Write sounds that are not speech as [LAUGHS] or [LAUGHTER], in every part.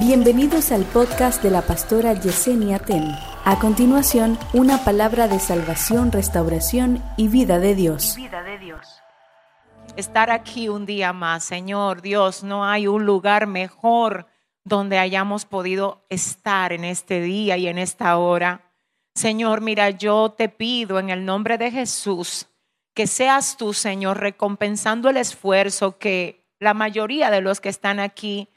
Bienvenidos al podcast de la pastora Yesenia Ten. A continuación, una palabra de salvación, restauración y vida de Dios. vida de Dios. Estar aquí un día más, Señor Dios, no hay un lugar mejor donde hayamos podido estar en este día y en esta hora. Señor, mira, yo te pido en el nombre de Jesús que seas tú, Señor, recompensando el esfuerzo que la mayoría de los que están aquí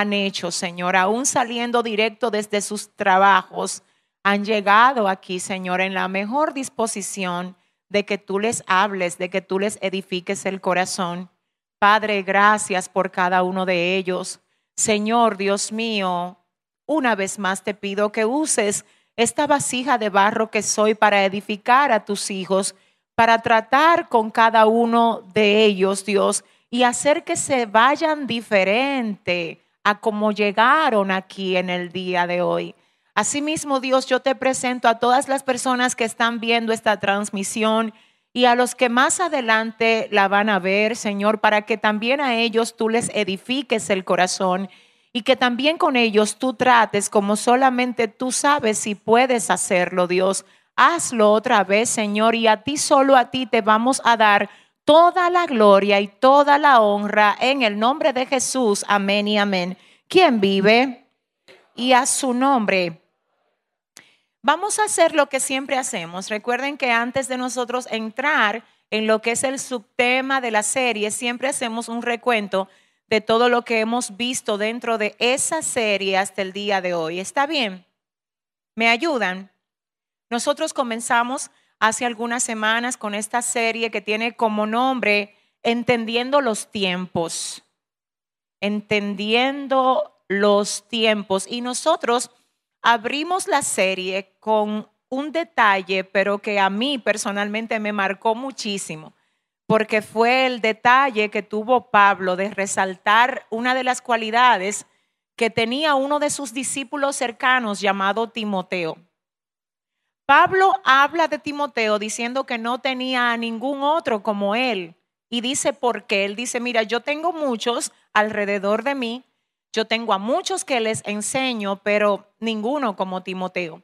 han hecho, Señor, aún saliendo directo desde sus trabajos, han llegado aquí, Señor, en la mejor disposición de que tú les hables, de que tú les edifiques el corazón. Padre, gracias por cada uno de ellos. Señor, Dios mío, una vez más te pido que uses esta vasija de barro que soy para edificar a tus hijos, para tratar con cada uno de ellos, Dios, y hacer que se vayan diferente a como llegaron aquí en el día de hoy. Asimismo, Dios, yo te presento a todas las personas que están viendo esta transmisión y a los que más adelante la van a ver, Señor, para que también a ellos tú les edifiques el corazón y que también con ellos tú trates como solamente tú sabes si puedes hacerlo, Dios. Hazlo otra vez, Señor, y a ti solo a ti te vamos a dar toda la gloria y toda la honra en el nombre de Jesús. Amén y amén. ¿Quién vive? Y a su nombre. Vamos a hacer lo que siempre hacemos. Recuerden que antes de nosotros entrar en lo que es el subtema de la serie, siempre hacemos un recuento de todo lo que hemos visto dentro de esa serie hasta el día de hoy. ¿Está bien? ¿Me ayudan? Nosotros comenzamos hace algunas semanas con esta serie que tiene como nombre Entendiendo los tiempos. Entendiendo los tiempos. Y nosotros abrimos la serie con un detalle, pero que a mí personalmente me marcó muchísimo, porque fue el detalle que tuvo Pablo de resaltar una de las cualidades que tenía uno de sus discípulos cercanos llamado Timoteo. Pablo habla de Timoteo diciendo que no tenía a ningún otro como él. Y dice por qué. Él dice, mira, yo tengo muchos alrededor de mí, yo tengo a muchos que les enseño, pero ninguno como Timoteo.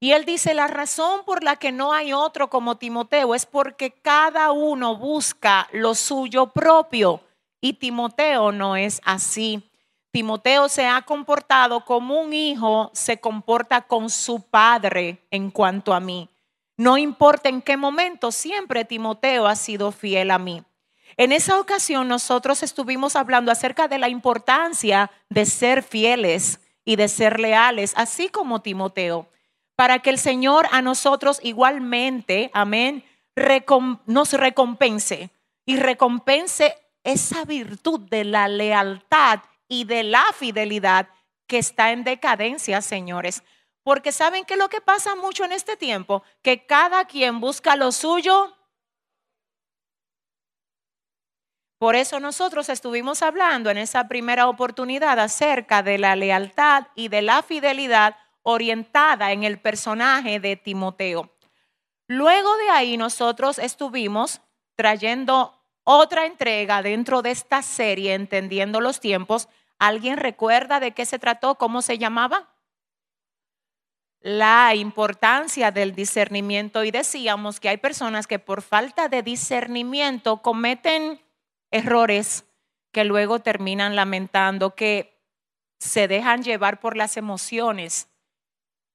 Y él dice, la razón por la que no hay otro como Timoteo es porque cada uno busca lo suyo propio. Y Timoteo no es así. Timoteo se ha comportado como un hijo se comporta con su padre en cuanto a mí. No importa en qué momento, siempre Timoteo ha sido fiel a mí. En esa ocasión nosotros estuvimos hablando acerca de la importancia de ser fieles y de ser leales, así como Timoteo, para que el Señor a nosotros igualmente, amén, nos recompense y recompense esa virtud de la lealtad y de la fidelidad que está en decadencia, señores. Porque saben que lo que pasa mucho en este tiempo, que cada quien busca lo suyo. Por eso nosotros estuvimos hablando en esa primera oportunidad acerca de la lealtad y de la fidelidad orientada en el personaje de Timoteo. Luego de ahí nosotros estuvimos trayendo otra entrega dentro de esta serie, Entendiendo los tiempos. ¿Alguien recuerda de qué se trató? ¿Cómo se llamaba? La importancia del discernimiento. Y decíamos que hay personas que por falta de discernimiento cometen errores que luego terminan lamentando, que se dejan llevar por las emociones,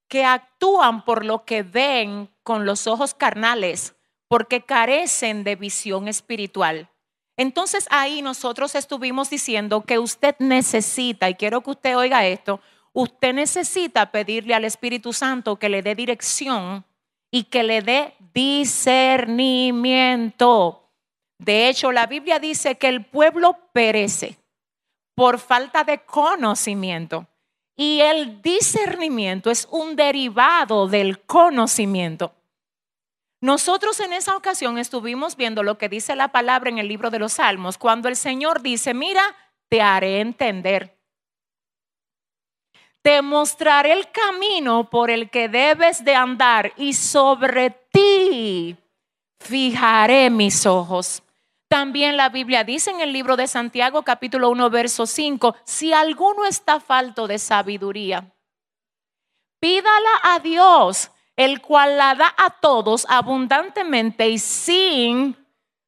que actúan por lo que ven con los ojos carnales porque carecen de visión espiritual. Entonces ahí nosotros estuvimos diciendo que usted necesita, y quiero que usted oiga esto, usted necesita pedirle al Espíritu Santo que le dé dirección y que le dé discernimiento. De hecho, la Biblia dice que el pueblo perece por falta de conocimiento. Y el discernimiento es un derivado del conocimiento. Nosotros en esa ocasión estuvimos viendo lo que dice la palabra en el libro de los Salmos, cuando el Señor dice, mira, te haré entender. Te mostraré el camino por el que debes de andar y sobre ti fijaré mis ojos. También la Biblia dice en el libro de Santiago capítulo 1 verso 5, si alguno está falto de sabiduría, pídala a Dios, el cual la da a todos abundantemente y sin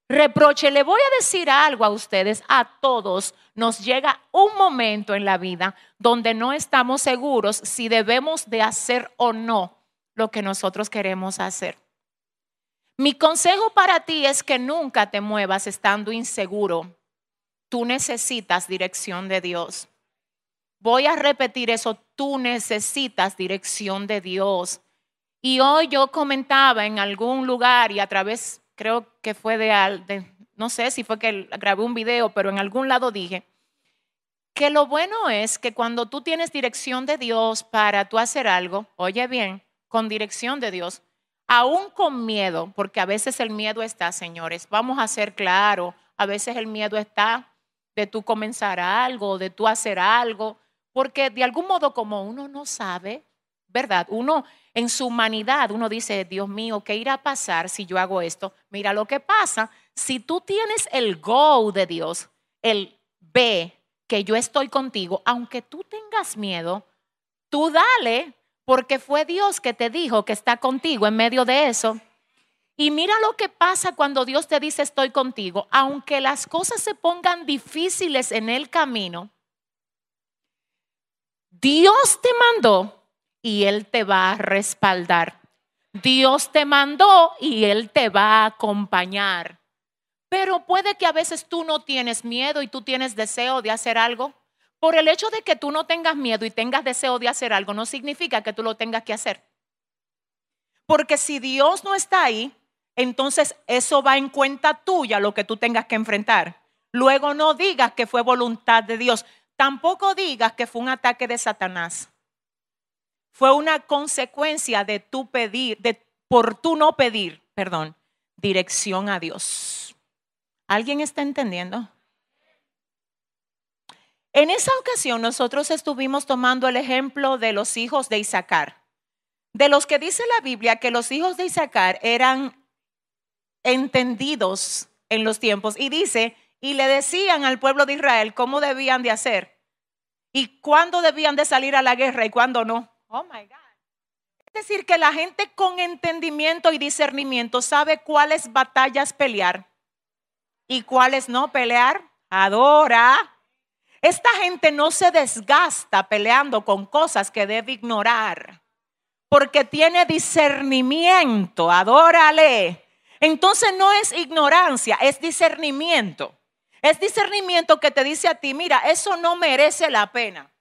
reproche. Le voy a decir algo a ustedes, a todos nos llega un momento en la vida donde no estamos seguros si debemos de hacer o no lo que nosotros queremos hacer. Mi consejo para ti es que nunca te muevas estando inseguro. Tú necesitas dirección de Dios. Voy a repetir eso, tú necesitas dirección de Dios. Y hoy yo comentaba en algún lugar y a través, creo que fue de, de no sé si fue que grabé un video, pero en algún lado dije que lo bueno es que cuando tú tienes dirección de Dios para tú hacer algo, oye bien, con dirección de Dios, aún con miedo, porque a veces el miedo está, señores, vamos a ser claros, a veces el miedo está de tú comenzar algo, de tú hacer algo, porque de algún modo como uno no sabe, ¿verdad? Uno en su humanidad, uno dice, Dios mío, ¿qué irá a pasar si yo hago esto? Mira lo que pasa, si tú tienes el go de Dios, el ve que yo estoy contigo, aunque tú tengas miedo, tú dale, porque fue Dios que te dijo que está contigo en medio de eso. Y mira lo que pasa cuando Dios te dice estoy contigo, aunque las cosas se pongan difíciles en el camino, Dios te mandó y Él te va a respaldar. Dios te mandó y Él te va a acompañar. Pero puede que a veces tú no tienes miedo y tú tienes deseo de hacer algo. Por el hecho de que tú no tengas miedo y tengas deseo de hacer algo, no significa que tú lo tengas que hacer. Porque si Dios no está ahí, entonces eso va en cuenta tuya lo que tú tengas que enfrentar. Luego no digas que fue voluntad de Dios. Tampoco digas que fue un ataque de Satanás. Fue una consecuencia de tu pedir, de por tu no pedir, perdón, dirección a Dios. ¿Alguien está entendiendo? En esa ocasión nosotros estuvimos tomando el ejemplo de los hijos de Isaacar, de los que dice la Biblia que los hijos de Isaacar eran entendidos en los tiempos y dice, y le decían al pueblo de Israel cómo debían de hacer y cuándo debían de salir a la guerra y cuándo no. Oh my God. Es decir, que la gente con entendimiento y discernimiento sabe cuáles batallas pelear y cuáles no pelear. Adora. Esta gente no se desgasta peleando con cosas que debe ignorar, porque tiene discernimiento. Adórale. Entonces no es ignorancia, es discernimiento. Es discernimiento que te dice a ti, mira, eso no merece la pena.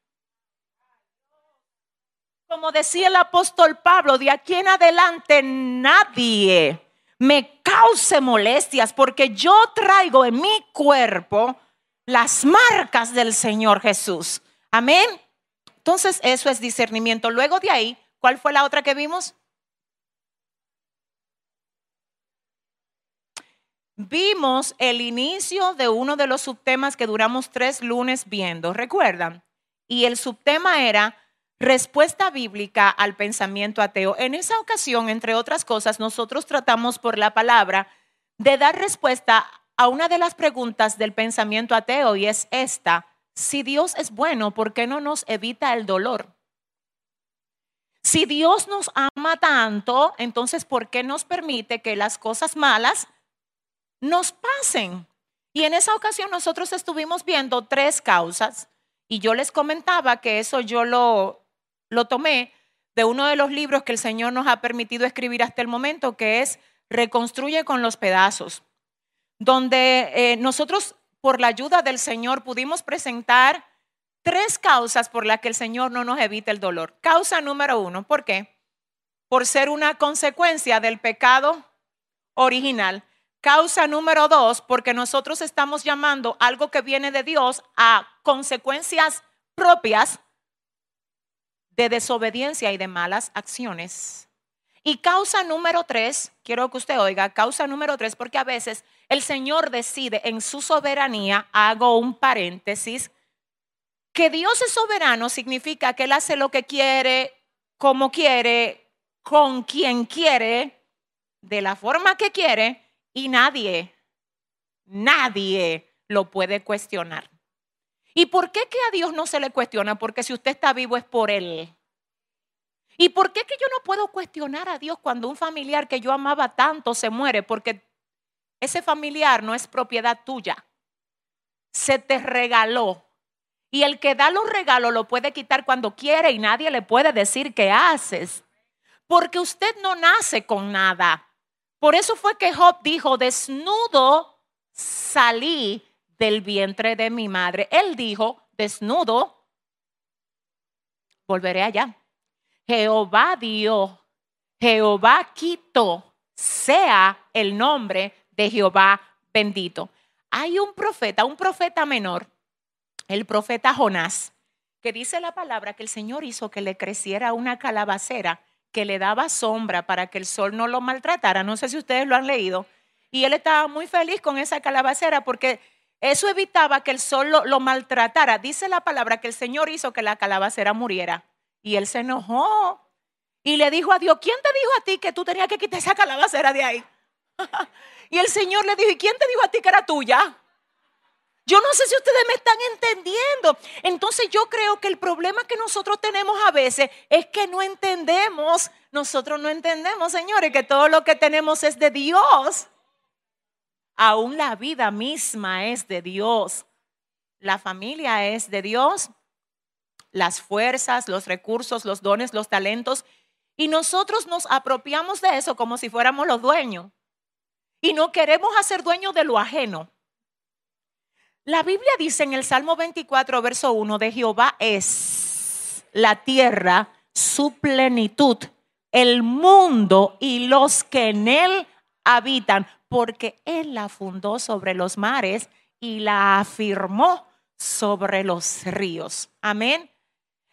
Como decía el apóstol Pablo, de aquí en adelante nadie me cause molestias porque yo traigo en mi cuerpo las marcas del Señor Jesús. Amén. Entonces eso es discernimiento. Luego de ahí, ¿cuál fue la otra que vimos? Vimos el inicio de uno de los subtemas que duramos tres lunes viendo, ¿recuerdan? Y el subtema era respuesta bíblica al pensamiento ateo. En esa ocasión, entre otras cosas, nosotros tratamos por la palabra de dar respuesta a una de las preguntas del pensamiento ateo y es esta, si Dios es bueno, ¿por qué no nos evita el dolor? Si Dios nos ama tanto, entonces ¿por qué nos permite que las cosas malas nos pasen? Y en esa ocasión nosotros estuvimos viendo tres causas y yo les comentaba que eso yo lo lo tomé de uno de los libros que el Señor nos ha permitido escribir hasta el momento, que es Reconstruye con los pedazos, donde eh, nosotros, por la ayuda del Señor, pudimos presentar tres causas por las que el Señor no nos evita el dolor. Causa número uno, ¿por qué? Por ser una consecuencia del pecado original. Causa número dos, porque nosotros estamos llamando algo que viene de Dios a consecuencias propias de desobediencia y de malas acciones. Y causa número tres, quiero que usted oiga, causa número tres, porque a veces el Señor decide en su soberanía, hago un paréntesis, que Dios es soberano significa que Él hace lo que quiere, como quiere, con quien quiere, de la forma que quiere, y nadie, nadie lo puede cuestionar. ¿Y por qué que a Dios no se le cuestiona? Porque si usted está vivo es por Él. ¿Y por qué que yo no puedo cuestionar a Dios cuando un familiar que yo amaba tanto se muere? Porque ese familiar no es propiedad tuya. Se te regaló. Y el que da los regalos lo puede quitar cuando quiere y nadie le puede decir qué haces. Porque usted no nace con nada. Por eso fue que Job dijo, desnudo salí del vientre de mi madre. Él dijo, desnudo, volveré allá. Jehová dio, Jehová quitó, sea el nombre de Jehová bendito. Hay un profeta, un profeta menor, el profeta Jonás, que dice la palabra que el Señor hizo que le creciera una calabacera que le daba sombra para que el sol no lo maltratara. No sé si ustedes lo han leído. Y él estaba muy feliz con esa calabacera porque eso evitaba que el sol lo, maltratara. Dice la palabra que el Señor hizo que la calabacera muriera. Y él se enojó y le dijo a Dios, ¿quién te dijo a ti que tú tenías que quitar esa calabacera de ahí? [LAUGHS] y el Señor le dijo, ¿y quién te dijo a ti que era tuya? Yo no sé si ustedes me están entendiendo. Entonces yo creo que el problema que nosotros tenemos a veces es que no entendemos, nosotros no entendemos, señores, que todo lo que tenemos es de Dios. Aún la vida misma es de Dios. La familia es de Dios. Las fuerzas, los recursos, los dones, los talentos. Y nosotros nos apropiamos de eso como si fuéramos los dueños. Y no queremos hacer dueños de lo ajeno. La Biblia dice en el Salmo 24, verso 1, de Jehová es la tierra, su plenitud, el mundo y los que en él habitan, porque Él la fundó sobre los mares y la afirmó sobre los ríos. Amén.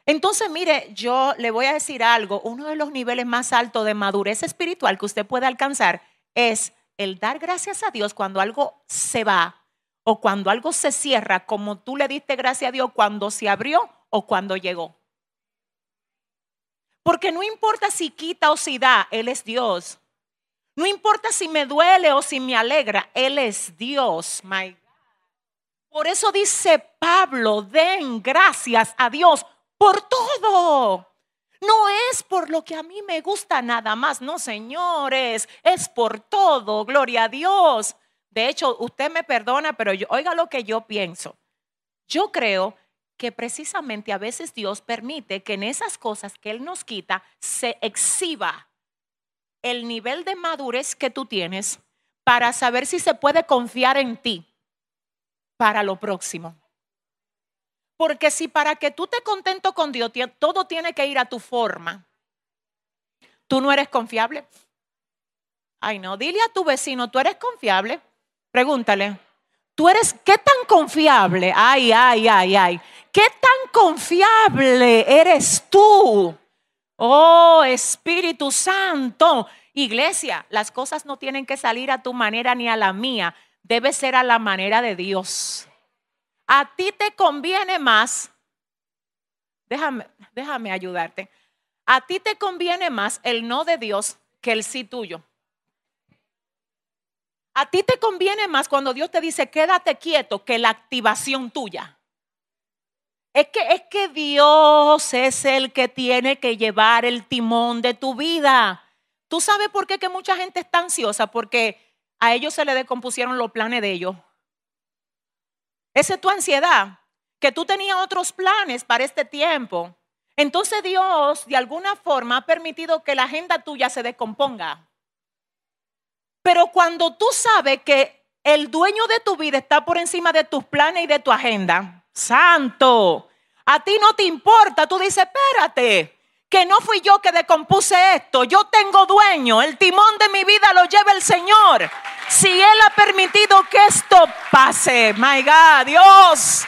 Entonces, mire, yo le voy a decir algo, uno de los niveles más altos de madurez espiritual que usted puede alcanzar es el dar gracias a Dios cuando algo se va o cuando algo se cierra, como tú le diste gracias a Dios cuando se abrió o cuando llegó. Porque no importa si quita o si da, Él es Dios. No importa si me duele o si me alegra, Él es Dios. My Por eso dice Pablo, den gracias a Dios por todo. No es por lo que a mí me gusta nada más, no señores, es por todo, gloria a Dios. De hecho, usted me perdona, pero oiga lo que yo pienso. Yo creo que precisamente a veces Dios permite que en esas cosas que Él nos quita se exhiba el nivel de madurez que tú tienes para saber si se puede confiar en ti para lo próximo. Porque si para que tú te contento con Dios, todo tiene que ir a tu forma, tú no eres confiable. Ay, no, dile a tu vecino, tú eres confiable. Pregúntale, tú eres, ¿qué tan confiable? Ay, ay, ay, ay. ¿Qué tan confiable eres tú? Oh, Espíritu Santo. Iglesia, las cosas no tienen que salir a tu manera ni a la mía. Debe ser a la manera de Dios. A ti te conviene más. Déjame, déjame ayudarte. A ti te conviene más el no de Dios que el sí tuyo. A ti te conviene más cuando Dios te dice quédate quieto que la activación tuya. Es que, es que Dios es el que tiene que llevar el timón de tu vida. ¿Tú sabes por qué que mucha gente está ansiosa? Porque a ellos se le decompusieron los planes de ellos. Esa es tu ansiedad, que tú tenías otros planes para este tiempo. Entonces Dios de alguna forma ha permitido que la agenda tuya se descomponga. Pero cuando tú sabes que el dueño de tu vida está por encima de tus planes y de tu agenda, santo. A ti no te importa, tú dices, espérate, que no fui yo que decompuse esto, yo tengo dueño, el timón de mi vida lo lleva el Señor. Si Él ha permitido que esto pase, my God, Dios,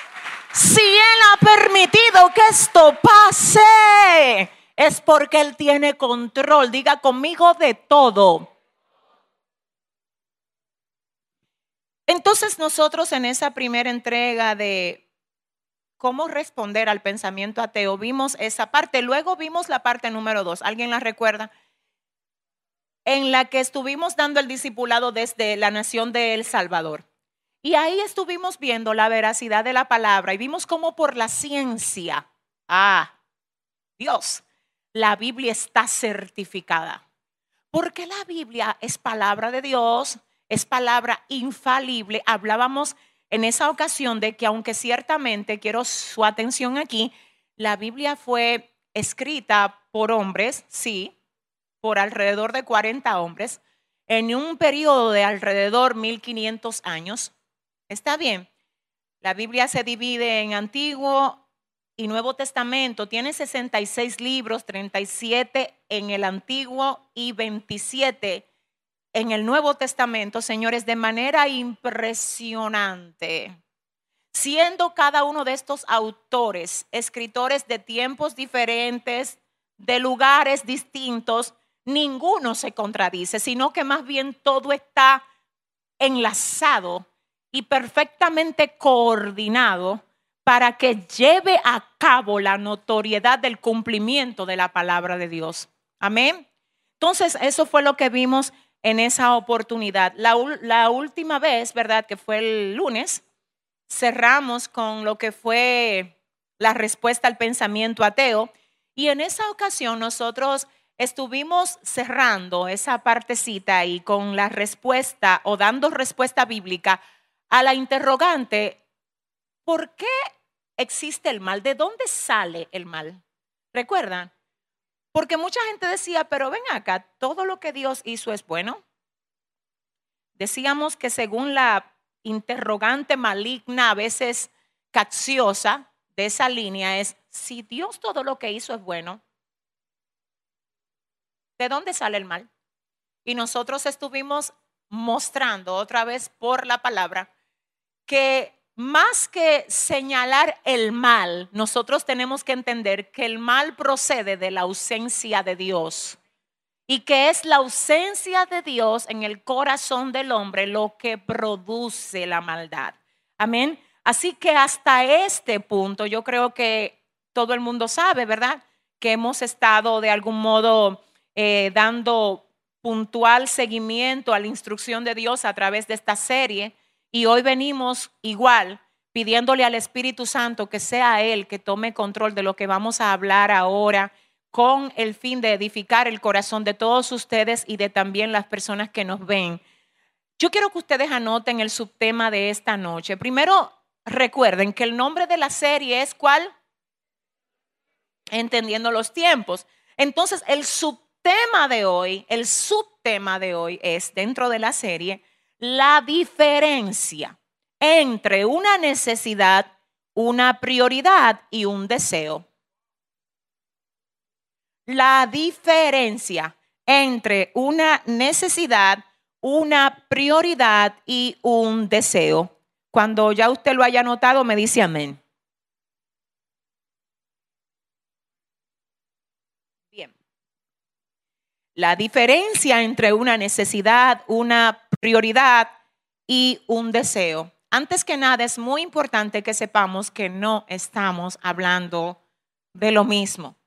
si Él ha permitido que esto pase, es porque Él tiene control, diga conmigo de todo. Entonces nosotros en esa primera entrega de cómo responder al pensamiento ateo. Vimos esa parte, luego vimos la parte número dos. ¿Alguien la recuerda? En la que estuvimos dando el discipulado desde la nación de El Salvador. Y ahí estuvimos viendo la veracidad de la palabra y vimos cómo por la ciencia, ah, Dios, la Biblia está certificada. Porque la Biblia es palabra de Dios, es palabra infalible. Hablábamos en esa ocasión de que aunque ciertamente, quiero su atención aquí, la Biblia fue escrita por hombres, sí, por alrededor de 40 hombres, en un periodo de alrededor 1500 años. Está bien, la Biblia se divide en Antiguo y Nuevo Testamento. Tiene 66 libros, 37 en el Antiguo y 27 en el Nuevo Testamento, señores, de manera impresionante. Siendo cada uno de estos autores escritores de tiempos diferentes, de lugares distintos, ninguno se contradice, sino que más bien todo está enlazado y perfectamente coordinado para que lleve a cabo la notoriedad del cumplimiento de la palabra de Dios. Amén. Entonces, eso fue lo que vimos en esa oportunidad. La, última vez, ¿verdad? Que fue el lunes, cerramos con lo que fue la respuesta al pensamiento ateo. Y en esa ocasión nosotros estuvimos cerrando esa partecita y con la respuesta o dando respuesta bíblica a la interrogante, ¿por qué existe el mal? ¿De dónde sale el mal? ¿Recuerdan? Porque mucha gente decía, pero ven acá, todo lo que Dios hizo es bueno. Decíamos que según la interrogante maligna, a veces cacciosa de esa línea, es, si Dios todo lo que hizo es bueno, ¿de dónde sale el mal? Y nosotros estuvimos mostrando otra vez por la palabra que más que señalar el mal, nosotros tenemos que entender que el mal procede de la ausencia de Dios y que es la ausencia de Dios en el corazón del hombre lo que produce la maldad. Amén. Así que hasta este punto yo creo que todo el mundo sabe, ¿verdad? Que hemos estado de algún modo eh, dando puntual seguimiento a la instrucción de Dios a través de esta serie y hoy venimos igual pidiéndole al Espíritu Santo que sea Él que tome control de lo que vamos a hablar ahora con el fin de edificar el corazón de todos ustedes y de también las personas que nos ven. Yo quiero que ustedes anoten el subtema de esta noche. Primero, recuerden que el nombre de la serie es ¿cuál? Entendiendo los tiempos. Entonces, el subtema de hoy, el subtema de hoy es dentro de la serie, la diferencia entre una necesidad, una prioridad y un deseo. La diferencia entre una necesidad, una prioridad y un deseo. Cuando ya usted lo haya notado, me dice amén. Bien. La diferencia entre una necesidad, una prioridad y un deseo. Antes que nada, es muy importante que sepamos que no estamos hablando de lo mismo.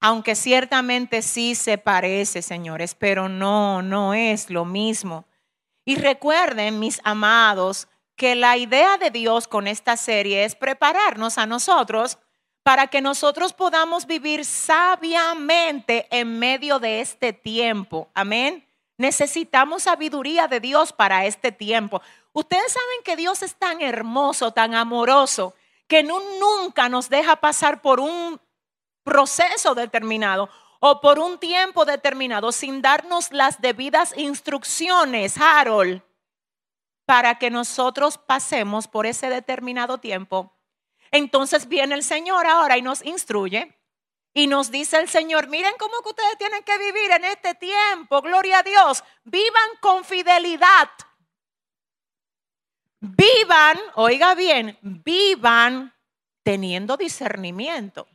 Aunque ciertamente sí se parece, señores, pero no, no es lo mismo. Y recuerden, mis amados, que la idea de Dios con esta serie es prepararnos a nosotros para que nosotros podamos vivir sabiamente en medio de este tiempo. Amén. Necesitamos sabiduría de Dios para este tiempo. Ustedes saben que Dios es tan hermoso, tan amoroso, que nunca nos deja pasar por un proceso determinado o por un tiempo determinado sin darnos las debidas instrucciones, Harold, para que nosotros pasemos por ese determinado tiempo. Entonces viene el Señor ahora y nos instruye y nos dice el Señor, miren cómo que ustedes tienen que vivir en este tiempo, gloria a Dios, vivan con fidelidad. Vivan, oiga bien, vivan teniendo discernimiento.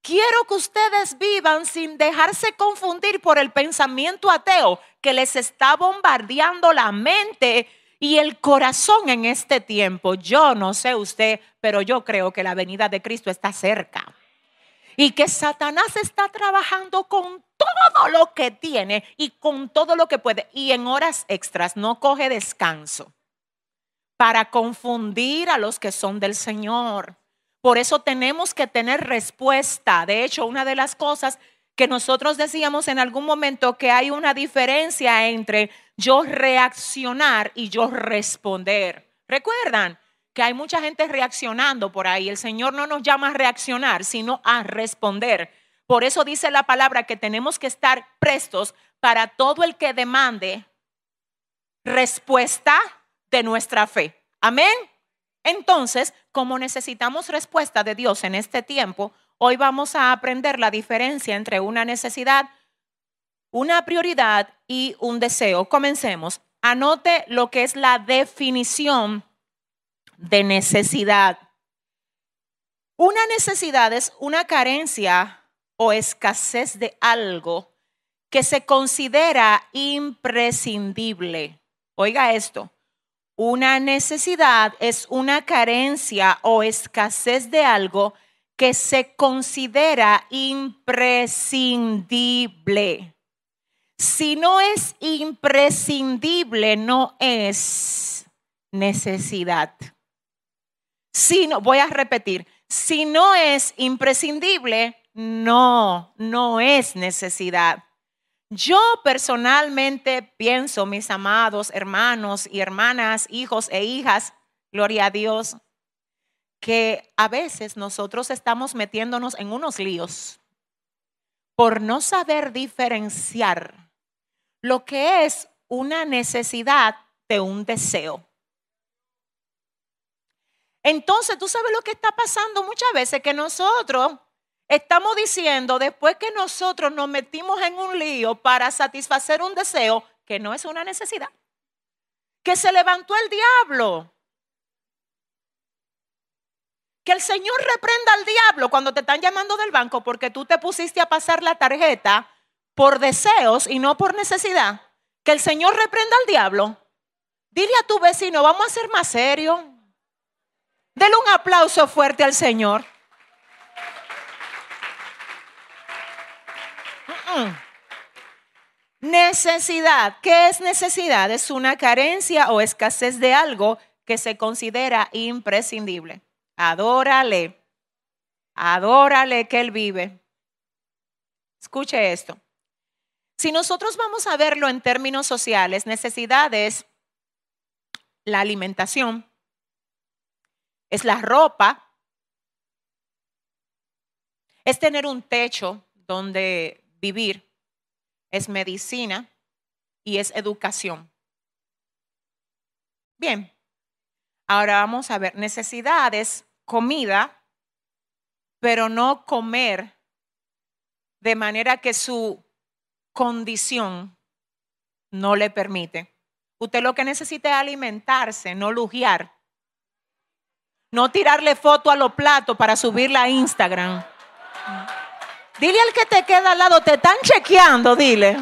Quiero que ustedes vivan sin dejarse confundir por el pensamiento ateo que les está bombardeando la mente y el corazón en este tiempo. Yo no sé usted, pero yo creo que la venida de Cristo está cerca y que Satanás está trabajando con todo lo que tiene y con todo lo que puede y en horas extras no coge descanso para confundir a los que son del Señor. Por eso tenemos que tener respuesta. De hecho, una de las cosas que nosotros decíamos en algún momento que hay una diferencia entre yo reaccionar y yo responder. ¿Recuerdan? Hay mucha gente reaccionando por ahí. El Señor no nos llama a reaccionar, sino a responder. Por eso dice la palabra que tenemos que estar prestos para todo el que demande respuesta de nuestra fe. Amén. Entonces, como necesitamos respuesta de Dios en este tiempo, hoy vamos a aprender la diferencia entre una necesidad, una prioridad y un deseo. Comencemos. Anote lo que es la definición de necesidad. Una necesidad es una carencia o escasez de algo que se considera imprescindible. Oiga esto, una necesidad es una carencia o escasez de algo que se considera imprescindible. Si no es imprescindible, no es necesidad. Si no, voy a repetir, si no es imprescindible, no, no es necesidad. Yo personalmente pienso, mis amados hermanos y hermanas, hijos e hijas, gloria a Dios, que a veces nosotros estamos metiéndonos en unos líos por no saber diferenciar lo que es una necesidad de un deseo. Entonces, tú sabes lo que está pasando muchas veces, que nosotros Estamos diciendo, después que nosotros nos metimos en un lío para satisfacer un deseo que no es una necesidad, que se levantó el diablo, que el Señor reprenda al diablo cuando te están llamando del banco porque tú te pusiste a pasar la tarjeta por deseos y no por necesidad. Que el Señor reprenda al diablo. Dile a tu vecino, vamos a ser más serios. Dele un aplauso fuerte al Señor. Necesidad. ¿Qué es necesidad? Es una carencia o escasez de algo que se considera imprescindible. Adórale. Adórale que Él vive. Escuche esto. Si nosotros vamos a verlo en términos sociales, necesidad es la alimentación, es la ropa, es tener un techo donde vivir, es medicina y es educación. Bien, ahora vamos a ver necesidades, comida, pero no comer de manera que su condición no le permite. Usted lo que necesita es alimentarse, no lujear. No tirarle foto a los platos para subirla a Instagram. Dile al que te queda al lado, te están chequeando, dile.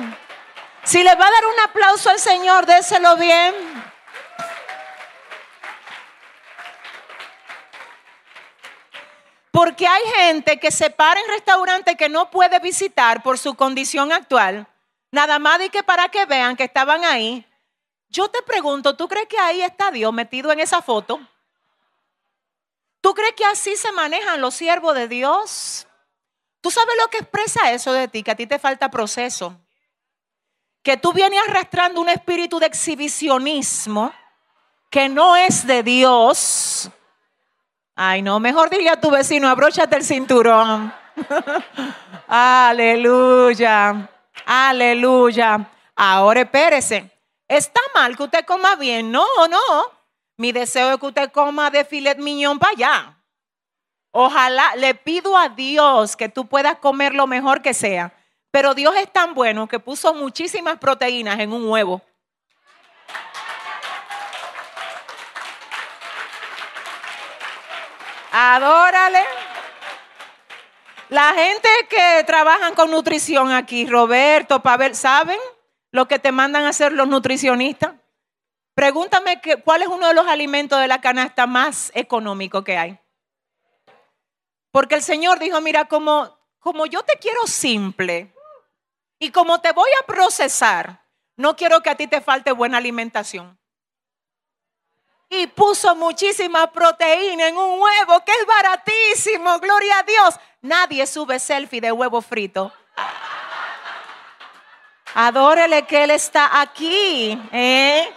Si le va a dar un aplauso al Señor, déselo bien. Porque hay gente que se para en restaurantes que no puede visitar por su condición actual. Nada más de que para que vean que estaban ahí. Yo te pregunto, ¿tú crees que ahí está Dios metido en esa foto? ¿Tú crees que así se manejan los siervos de Dios? ¿Tú sabes lo que expresa eso de ti? Que a ti te falta proceso. Que tú vienes arrastrando un espíritu de exhibicionismo que no es de Dios. Ay, no, mejor dile a tu vecino, abróchate el cinturón. [LAUGHS] aleluya, aleluya. Ahora espérese. ¿Está mal que usted coma bien? No, no. Mi deseo es que usted coma de filet miñón para allá. Ojalá, le pido a Dios que tú puedas comer lo mejor que sea. Pero Dios es tan bueno que puso muchísimas proteínas en un huevo. Adórale. La gente que trabajan con nutrición aquí, Roberto, Pavel, ¿saben lo que te mandan a hacer los nutricionistas? Pregúntame que, cuál es uno de los alimentos de la canasta más económico que hay. Porque el Señor dijo, mira, como, como yo te quiero simple y como te voy a procesar, no quiero que a ti te falte buena alimentación. y puso muchísima proteína en un huevo que es baratísimo, gloria a Dios. Nadie sube selfie de huevo frito. Adórele que Él está aquí. ¿eh?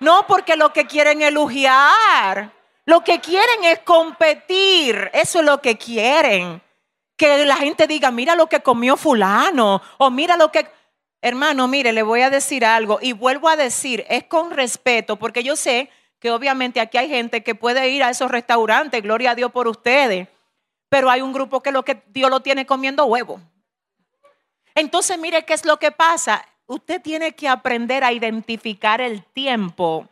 No porque lo que quieren es elogiar. Lo que quieren es competir. Eso es lo que quieren. Que la gente diga, mira lo que comió fulano. O mira lo que... Hermano, mire, le voy a decir algo. Y vuelvo a decir, es con respeto, porque yo sé que obviamente aquí hay gente que puede ir a esos restaurantes, gloria a Dios por ustedes, pero hay un grupo que lo que Dios lo tiene comiendo huevo. Entonces, mire qué es lo que pasa. Usted tiene que aprender a identificar el tiempo.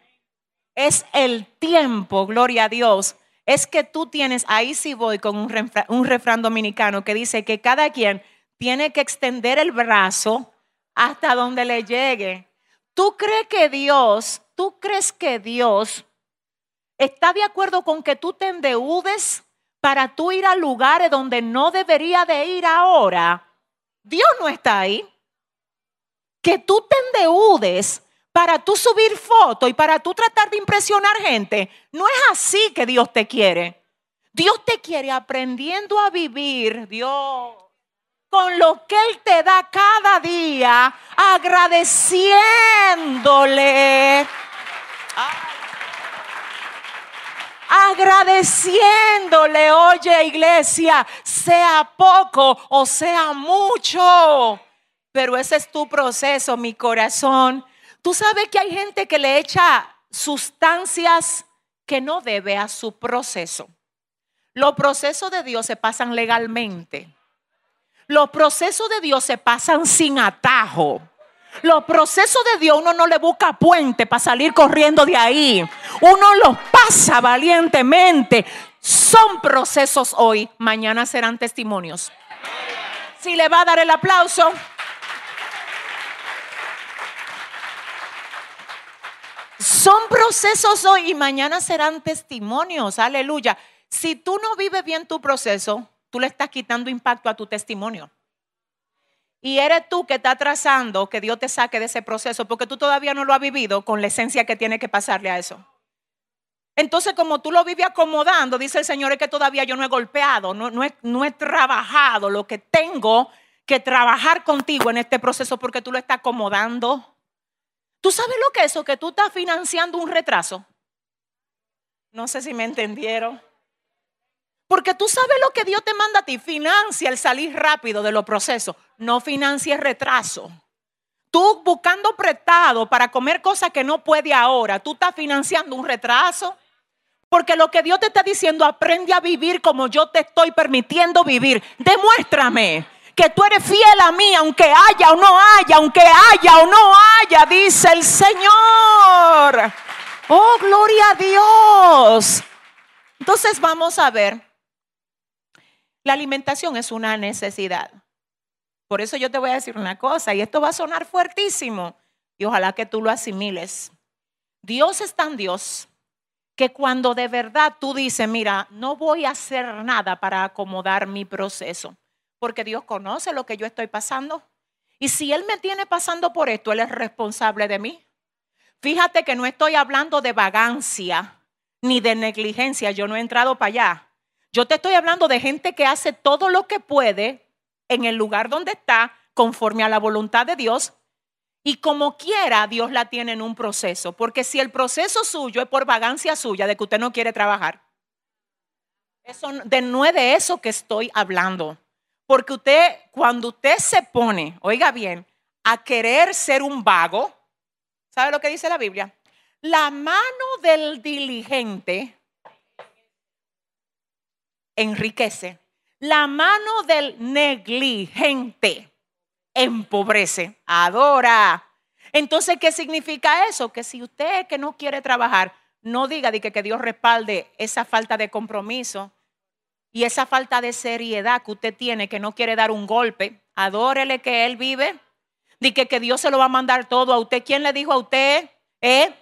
Es el tiempo, gloria a Dios. Es que tú tienes, ahí sí voy con un refrán, dominicano que dice que cada quien tiene que extender el brazo hasta donde le llegue. ¿Tú crees que Dios ¿tú crees que Dios está de acuerdo con que tú te endeudes para tú ir a lugares donde no debería de ir ahora? Dios no está ahí. Que tú te endeudes para tú subir fotos y para tú tratar de impresionar gente. No es así que Dios te quiere. Dios te quiere aprendiendo a vivir, Dios con lo que Él te da cada día, agradeciéndole. Agradeciéndole, oye iglesia, sea poco o sea mucho. Pero ese es tu proceso, mi corazón. Tú sabes que hay gente que le echa sustancias que no debe a su proceso. Los procesos de Dios se pasan legalmente. Los procesos de Dios se pasan sin atajo. Los procesos de Dios uno no le busca puente para salir corriendo de ahí. Uno los pasa valientemente. Son procesos hoy, mañana serán testimonios. Si le va a dar el aplauso. Son procesos hoy y mañana serán testimonios. Aleluya. Si tú no vives bien tu proceso, tú le estás quitando impacto a tu testimonio. Y eres tú que está trazando que Dios te saque de ese proceso porque tú todavía no lo has vivido con la esencia que tiene que pasarle a eso. Entonces, como tú lo vives acomodando, dice el Señor, es que todavía yo no he golpeado, no, no, he, no he trabajado lo que tengo que trabajar contigo en este proceso porque tú lo estás acomodando. ¿Tú sabes lo que es eso? Que tú estás financiando un retraso. No sé si me entendieron. Porque tú sabes lo que Dios te manda a ti. Financia el salir rápido de los procesos. No financies retraso. Tú buscando prestado para comer cosas que no puede ahora. Tú estás financiando un retraso. Porque lo que Dios te está diciendo, aprende a vivir como yo te estoy permitiendo vivir. Demuéstrame que tú eres fiel a mí, aunque haya o no haya, aunque haya o no haya, dice el Señor. Oh, gloria a Dios. Entonces vamos a ver la alimentación es una necesidad. Por eso yo te voy a decir una cosa, y esto va a sonar fuertísimo, y ojalá que tú lo asimiles. Dios es tan Dios que cuando de verdad tú dices, mira, no voy a hacer nada para acomodar mi proceso, porque Dios conoce lo que yo estoy pasando. Y si Él me tiene pasando por esto, Él es responsable de mí. Fíjate que no estoy hablando de vagancia ni de negligencia, yo no he entrado para allá. Yo te estoy hablando de gente que hace todo lo que puede en el lugar donde está, conforme a la voluntad de Dios. Y como quiera, Dios la tiene en un proceso. Porque si el proceso suyo es por vagancia suya, de que usted no quiere trabajar, eso, de, no es de eso que estoy hablando. Porque usted, cuando usted se pone, oiga bien, a querer ser un vago, ¿sabe lo que dice la Biblia? La mano del diligente enriquece. La mano del negligente empobrece, adora. Entonces, ¿qué significa eso? Que si usted que no quiere trabajar, no diga de que, que Dios respalde esa falta de compromiso y esa falta de seriedad que usted tiene, que no quiere dar un golpe, adórele que Él vive, di que, que Dios se lo va a mandar todo a usted. ¿Quién le dijo a usted? ¿Eh?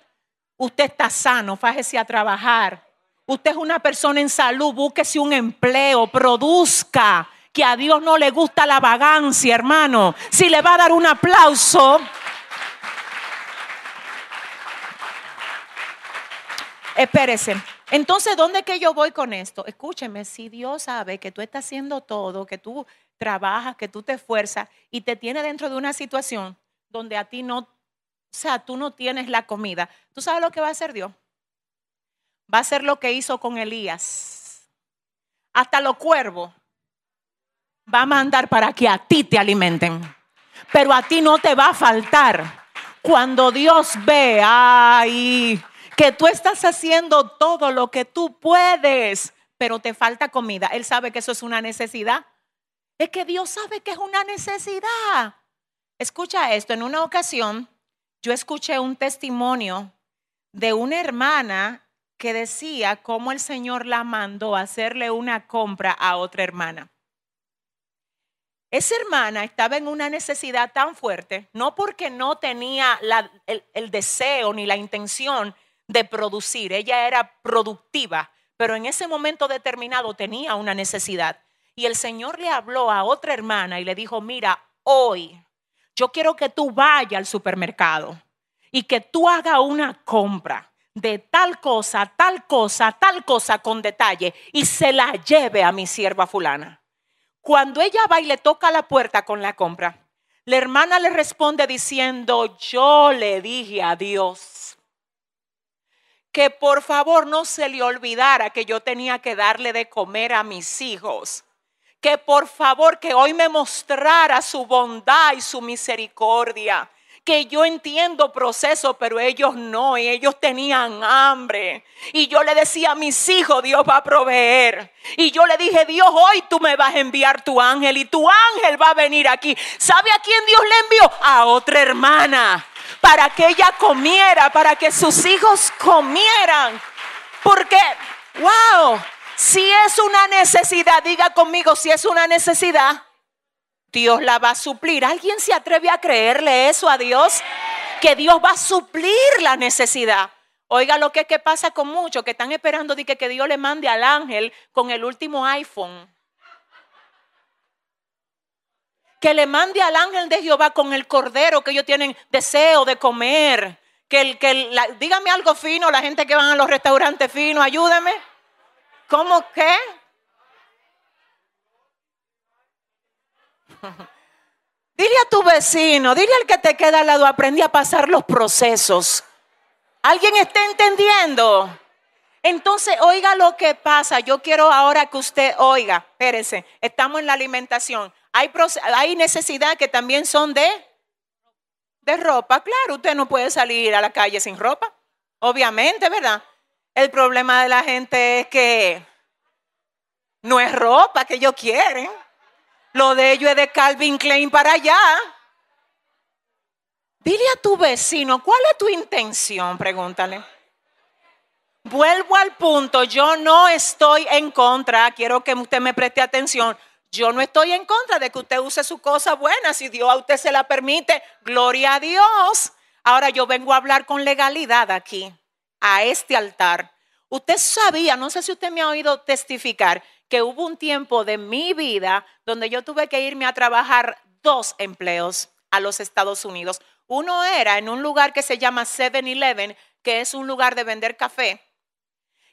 Usted está sano, fájese a trabajar. Usted es una persona en salud, búsquese un empleo, produzca. Que a Dios no le gusta la vagancia, hermano. Si le va a dar un aplauso, espérese. Entonces, ¿dónde que yo voy con esto? Escúcheme, si Dios sabe que tú estás haciendo todo, que tú trabajas, que tú te esfuerzas y te tiene dentro de una situación donde a ti no, o sea, tú no tienes la comida, ¿tú sabes lo que va a hacer Dios? Va a hacer lo que hizo con Elías. Hasta los cuervos va a mandar para que a ti te alimenten. Pero a ti no te va a faltar. Cuando Dios ve, ay, que tú estás haciendo todo lo que tú puedes, pero te falta comida. Él sabe que eso es una necesidad. Es que Dios sabe que es una necesidad. Escucha esto, en una ocasión yo escuché un testimonio de una hermana que decía cómo el Señor la mandó a hacerle una compra a otra hermana. Esa hermana estaba en una necesidad tan fuerte, no porque no tenía el, el deseo ni la intención de producir, ella era productiva, pero en ese momento determinado tenía una necesidad. Y el Señor le habló a otra hermana y le dijo, mira, hoy yo quiero que tú vayas al supermercado y que tú hagas una compra de tal cosa, tal cosa, tal cosa con detalle y se la lleve a mi sierva fulana. Cuando ella va y le toca la puerta con la compra, la hermana le responde diciendo, yo le dije a Dios que por favor no se le olvidara que yo tenía que darle de comer a mis hijos que por favor que hoy me mostrara su bondad y su misericordia. Que yo entiendo proceso, pero ellos no, y ellos tenían hambre. Y yo le decía a mis hijos, Dios va a proveer. Y yo le dije, Dios, hoy tú me vas a enviar tu ángel y tu ángel va a venir aquí. ¿Sabe a quién Dios le envió? A otra hermana, para que ella comiera, para que sus hijos comieran. Porque, wow, si es una necesidad, diga conmigo, si es una necesidad, Dios la va a suplir. ¿Alguien se atreve a creerle eso a Dios? Que Dios va a suplir la necesidad. Oiga lo que, pasa con muchos que están esperando de que, que Dios le mande al ángel con el último iPhone. Que le mande al ángel de Jehová con el cordero que ellos tienen deseo de comer. Que, el, que dígame algo fino, la gente que van a los restaurantes finos, ayúdeme. ¿Cómo qué? [LAUGHS] Dile a tu vecino, dile al que te queda al lado, aprendí a pasar los procesos. ¿Alguien está entendiendo? Entonces, oiga lo que pasa. Yo quiero ahora que usted oiga, espérese, estamos en la alimentación. Hay, hay necesidad que también son de, de ropa. Claro, usted no puede salir a la calle sin ropa. Obviamente, ¿verdad? El problema de la gente es que no es ropa que ellos quieren. Lo de ellos es de Calvin Klein para allá. Dile a tu vecino, ¿cuál es tu intención? Pregúntale. Vuelvo al punto, yo no estoy en contra, quiero que usted me preste atención. Yo no estoy en contra de que usted use su cosa buena, si Dios a usted se la permite, gloria a Dios. Ahora yo vengo a hablar con legalidad aquí a este altar. Usted sabía, no sé si usted me ha oído testificar, que hubo un tiempo de mi vida donde yo tuve que irme a trabajar dos empleos a los Estados Unidos. Uno era en un lugar que se llama 7-Eleven, que es un lugar de vender café.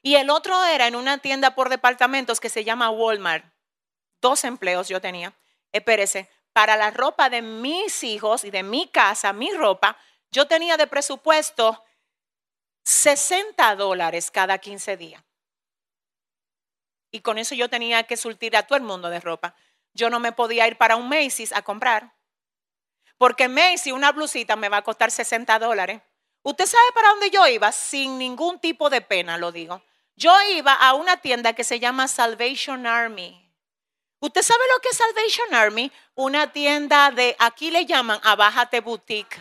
Y el otro era en una tienda por departamentos que se llama Walmart. Dos empleos yo tenía. Espérese, para la ropa de mis hijos y de mi casa, mi ropa, yo tenía de presupuesto 60 dólares cada 15 días. Y con eso yo tenía que surtir a todo el mundo de ropa. Yo no me podía ir para un Macy's a comprar. Porque Macy's, una blusita me va a costar 60 dólares. ¿Usted sabe para dónde yo iba? Sin ningún tipo de pena, lo digo. Yo iba a una tienda que se llama Salvation Army. ¿Usted sabe lo que es Salvation Army? Una tienda de, aquí le llaman Abájate Boutique.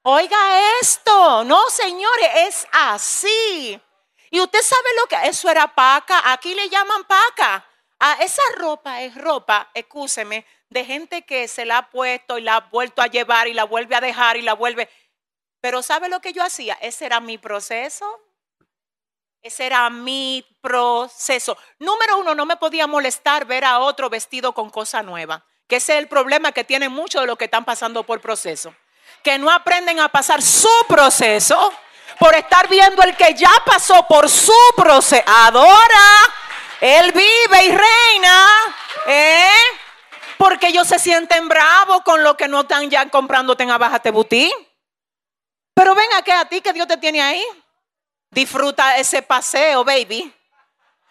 Oiga esto, no señores, es así. Y usted sabe lo que, eso era paca, aquí le llaman paca. A esa ropa es ropa, escúcheme, de gente que se la ha puesto y la ha vuelto a llevar y la vuelve a dejar y la vuelve. Pero ¿sabe lo que yo hacía? Ese era mi proceso. Ese era mi proceso. Número uno, no me podía molestar ver a otro vestido con cosa nueva. Que ese es el problema que tienen muchos de los que están pasando por proceso que no aprenden a pasar su proceso por estar viendo el que ya pasó por su proceso. Adora, él vive y reina, ¿eh? Porque ellos se sienten bravos con lo que no están ya comprándote en Abájate Butí. Pero ven que a ti que Dios te tiene ahí. Disfruta ese paseo, baby.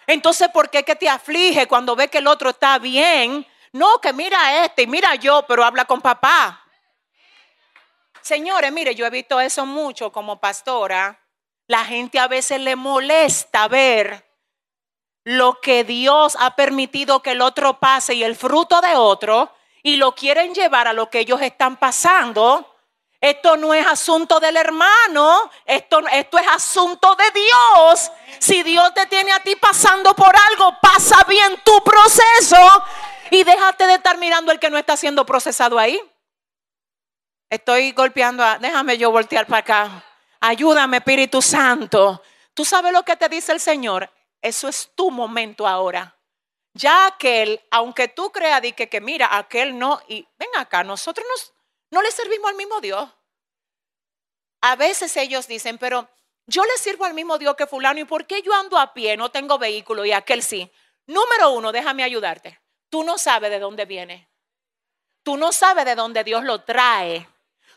Entonces, ¿por qué que te aflige cuando ve que el otro está bien? No, que mira este y mira yo, pero habla con papá. Señores, mire, yo he visto eso mucho como pastora. La gente a veces le molesta ver lo que Dios ha permitido que el otro pase y el fruto de otro y lo quieren llevar a lo que ellos están pasando. Esto no es asunto del hermano, esto, esto es asunto de Dios. Si Dios te tiene a ti pasando por algo, pasa bien tu proceso y déjate de estar mirando el que no está siendo procesado ahí. Estoy golpeando a, déjame yo voltear para acá. Ayúdame, Espíritu Santo. ¿Tú sabes lo que te dice el Señor? Eso es tu momento ahora. Ya aquel, aunque tú creas que, que mira, aquel no, y ven acá, nosotros nos, no le servimos al mismo Dios. A veces ellos dicen, pero yo le sirvo al mismo Dios que fulano, ¿y por qué yo ando a pie, no tengo vehículo y aquel sí? Número uno, déjame ayudarte. Tú no sabes de dónde viene. Tú no sabes de dónde Dios lo trae.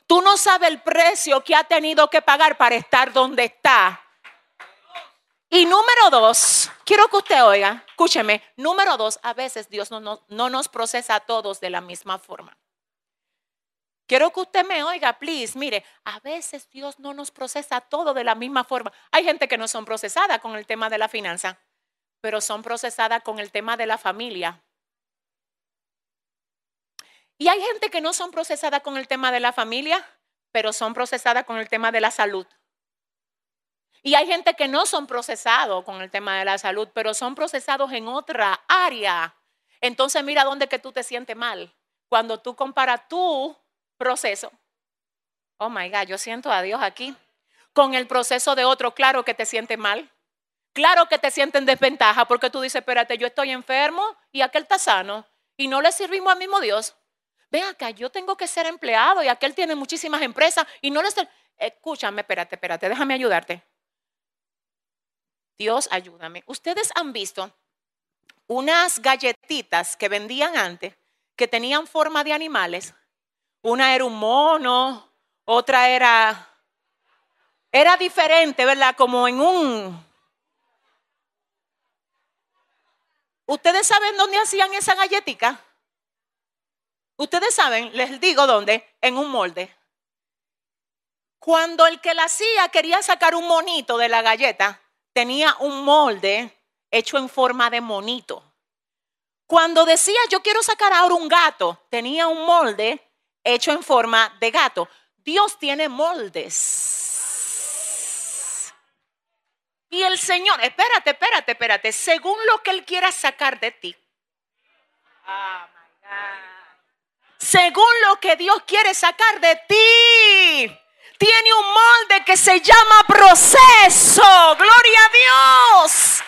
Tú no sabes el precio que ha tenido que pagar para estar donde está. Y número dos, quiero que usted oiga, escúcheme, número dos, a veces Dios no, no, no, nos procesa a todos de la misma forma. Quiero que usted me oiga, please. Mire, a veces Dios no nos procesa todo de la misma forma. Hay gente que no son procesadas con el tema de la finanza, pero son procesadas con el tema de la familia. Y hay gente que no son procesadas con el tema de la familia, pero son procesadas con el tema de la salud. Y hay gente que no son procesados con el tema de la salud, pero son procesados en otra área. Entonces mira dónde que tú te sientes mal. Cuando tú comparas tu proceso. Oh my God, yo siento a Dios aquí. Con el proceso de otro, claro que te sientes mal. Claro que te sientes en desventaja porque tú dices, espérate, yo estoy enfermo y aquel está sano y no le servimos al mismo Dios. Ven acá, yo tengo que ser empleado y aquel tiene muchísimas empresas y no le Escúchame, espérate, espérate, déjame ayudarte. Dios, ayúdame. Ustedes han visto unas galletitas que vendían antes que tenían forma de animales. Una era un mono, otra era era diferente, ¿verdad? Como en un ¿Ustedes saben dónde hacían esa galletica? Ustedes saben, les digo dónde, en un molde. Cuando el que la hacía quería sacar un monito de la galleta, tenía un molde hecho en forma de monito. Cuando decía yo quiero sacar ahora un gato, tenía un molde hecho en forma de gato. Dios tiene moldes. Y el Señor, espérate, espérate, espérate, según lo que Él quiera sacar de ti. Según lo que Dios quiere sacar de ti. Tiene un molde que se llama proceso. Gloria a Dios.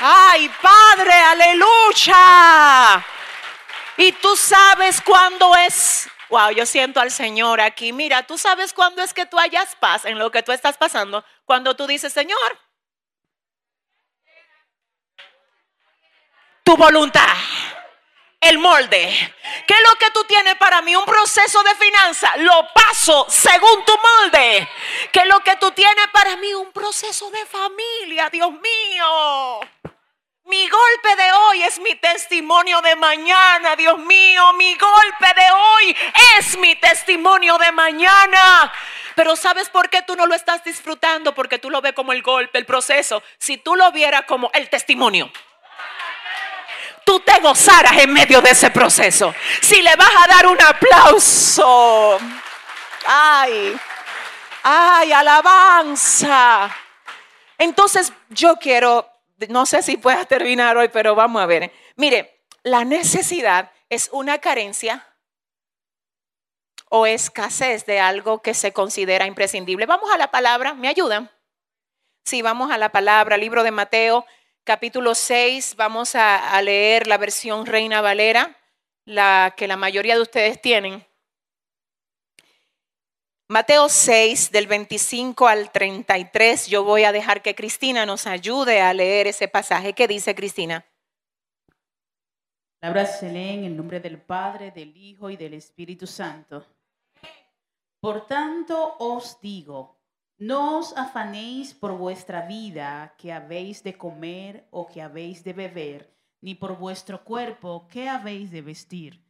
Ay, Padre, aleluya. Y tú sabes cuándo es. Wow, yo siento al Señor aquí. Mira, tú sabes cuándo es que tú hayas paz en lo que tú estás pasando. Cuando tú dices, Señor, tu voluntad el molde. ¿Qué es lo que tú tienes para mí? Un proceso de finanza. Lo paso según tu molde. ¿Qué es lo que tú tienes para mí? Un proceso de familia, Dios mío. Mi golpe de hoy es mi testimonio de mañana, Dios mío. Mi golpe de hoy es mi testimonio de mañana. Pero ¿sabes por qué tú no lo estás disfrutando? Porque tú lo ves como el golpe, el proceso. Si tú lo vieras como el testimonio tú te gozaras en medio de ese proceso. Si le vas a dar un aplauso. Ay, ay, alabanza. Entonces yo quiero, no sé si pueda terminar hoy, pero vamos a ver. Mire, la necesidad es una carencia o escasez de algo que se considera imprescindible. Vamos a la palabra, ¿me ayudan? Sí, vamos a la palabra, libro de Mateo, capítulo 6, vamos a, leer la versión Reina Valera, la que la mayoría de ustedes tienen. Mateo 6, del 25 al 33, yo voy a dejar que Cristina nos ayude a leer ese pasaje. ¿Qué dice Cristina? Palabras se leen en el nombre del Padre, del Hijo y del Espíritu Santo. Por tanto os digo, no os afanéis por vuestra vida que habéis de comer o que habéis de beber, ni por vuestro cuerpo que habéis de vestir.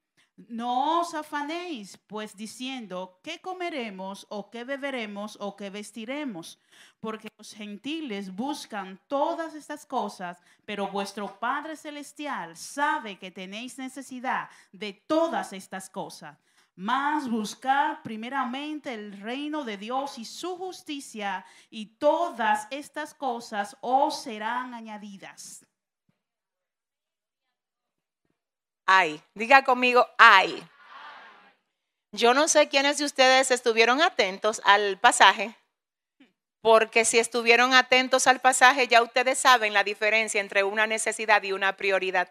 No os afanéis, pues diciendo, ¿qué comeremos o qué beberemos o qué vestiremos? Porque los gentiles buscan todas estas cosas, pero vuestro Padre Celestial sabe que tenéis necesidad de todas estas cosas. Mas buscar primeramente el reino de Dios y su justicia, y todas estas cosas os serán añadidas. Ay, diga conmigo, ay. Yo no sé quiénes de ustedes estuvieron atentos al pasaje, porque si estuvieron atentos al pasaje, ya ustedes saben la diferencia entre una necesidad y una prioridad.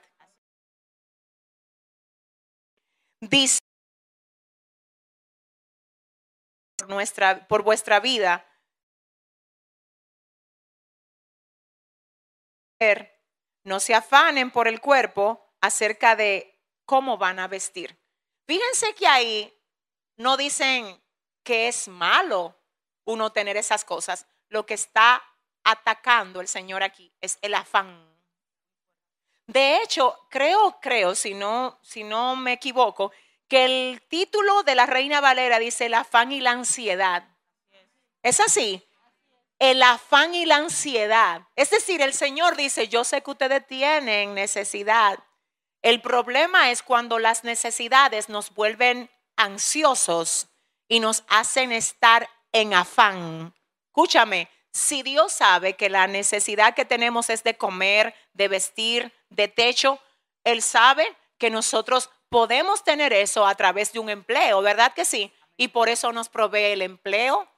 Dice nuestra, por vuestra vida. No se afanen por el cuerpo acerca de cómo van a vestir. Fíjense que ahí no dicen que es malo uno tener esas cosas. Lo que está atacando el Señor aquí es el afán. De hecho, creo, creo, si no, si no me equivoco, que el título de la Reina Valera dice el afán y la ansiedad. ¿Es así? El afán y la ansiedad. Es decir, el Señor dice, yo sé que ustedes tienen necesidad el problema es cuando las necesidades nos vuelven ansiosos y nos hacen estar en afán. Escúchame, si Dios sabe que la necesidad que tenemos es de comer, de vestir, de techo, Él sabe que nosotros podemos tener eso a través de un empleo, ¿verdad que sí? Y por eso nos provee el empleo.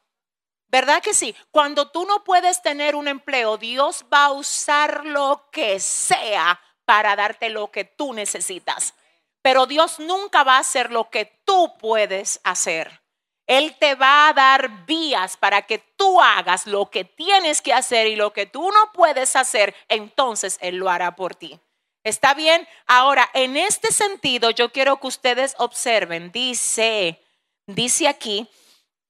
¿Verdad que sí? Cuando tú no puedes tener un empleo, Dios va a usar lo que sea para darte lo que tú necesitas. Pero Dios nunca va a hacer lo que tú puedes hacer. Él te va a dar vías para que tú hagas lo que tienes que hacer y lo que tú no puedes hacer, entonces Él lo hará por ti. ¿Está bien? Ahora, en este sentido, yo quiero que ustedes observen, dice, dice aquí,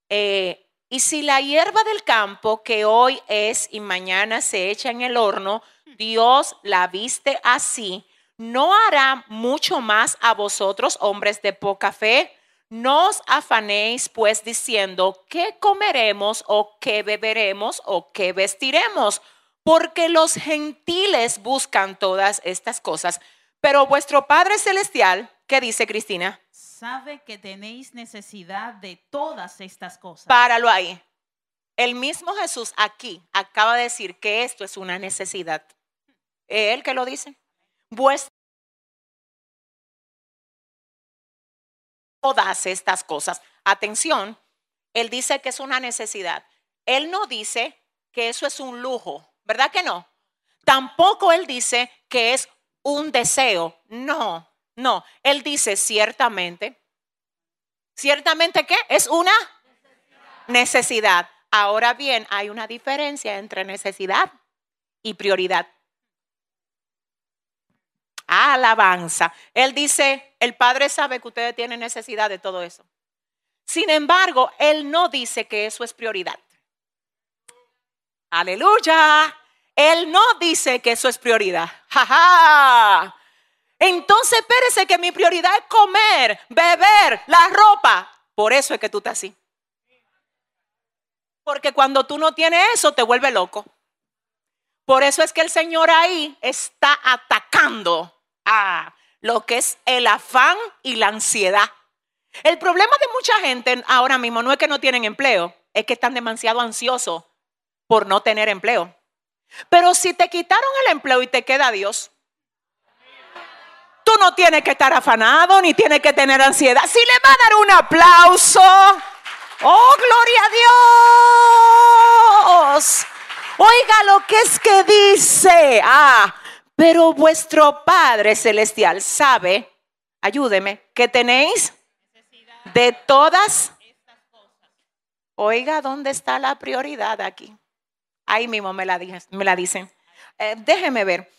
eh, y si la hierba del campo que hoy es y mañana se echa en el horno, Dios la viste así, ¿no hará mucho más a vosotros, hombres de poca fe? No os afanéis pues diciendo, ¿qué comeremos o qué beberemos o qué vestiremos? Porque los gentiles buscan todas estas cosas. Pero vuestro Padre Celestial, ¿qué dice Cristina? Sabe que tenéis necesidad de todas estas cosas. Páralo ahí. El mismo Jesús aquí acaba de decir que esto es una necesidad. Él que lo dice. Vuestra todas estas cosas. Atención, él dice que es una necesidad. Él no dice que eso es un lujo, ¿verdad que no? Tampoco él dice que es un deseo. No, no. Él dice ciertamente. Ciertamente que es una necesidad. Ahora bien, hay una diferencia entre necesidad y prioridad alabanza. Él dice, el Padre sabe que ustedes tienen necesidad de todo eso. Sin embargo, Él no dice que eso es prioridad. Aleluya. Él no dice que eso es prioridad. Ja, Entonces, espérese que mi prioridad es comer, beber, la ropa. Por eso es que tú estás así. Porque cuando tú no tienes eso, te vuelve loco. Por eso es que el Señor ahí está atacando a lo que es el afán y la ansiedad. El problema de mucha gente ahora mismo no es que no tienen empleo, es que están demasiado ansiosos por no tener empleo. Pero si te quitaron el empleo y te queda Dios, tú no tienes que estar afanado ni tienes que tener ansiedad. Si le va a dar un aplauso, oh, gloria a Dios. Oiga lo que es que dice. Ah, pero vuestro Padre Celestial sabe, ayúdeme, que tenéis de todas. Oiga, ¿dónde está la prioridad aquí? Ahí mismo me la, me la dicen. Eh, déjeme ver.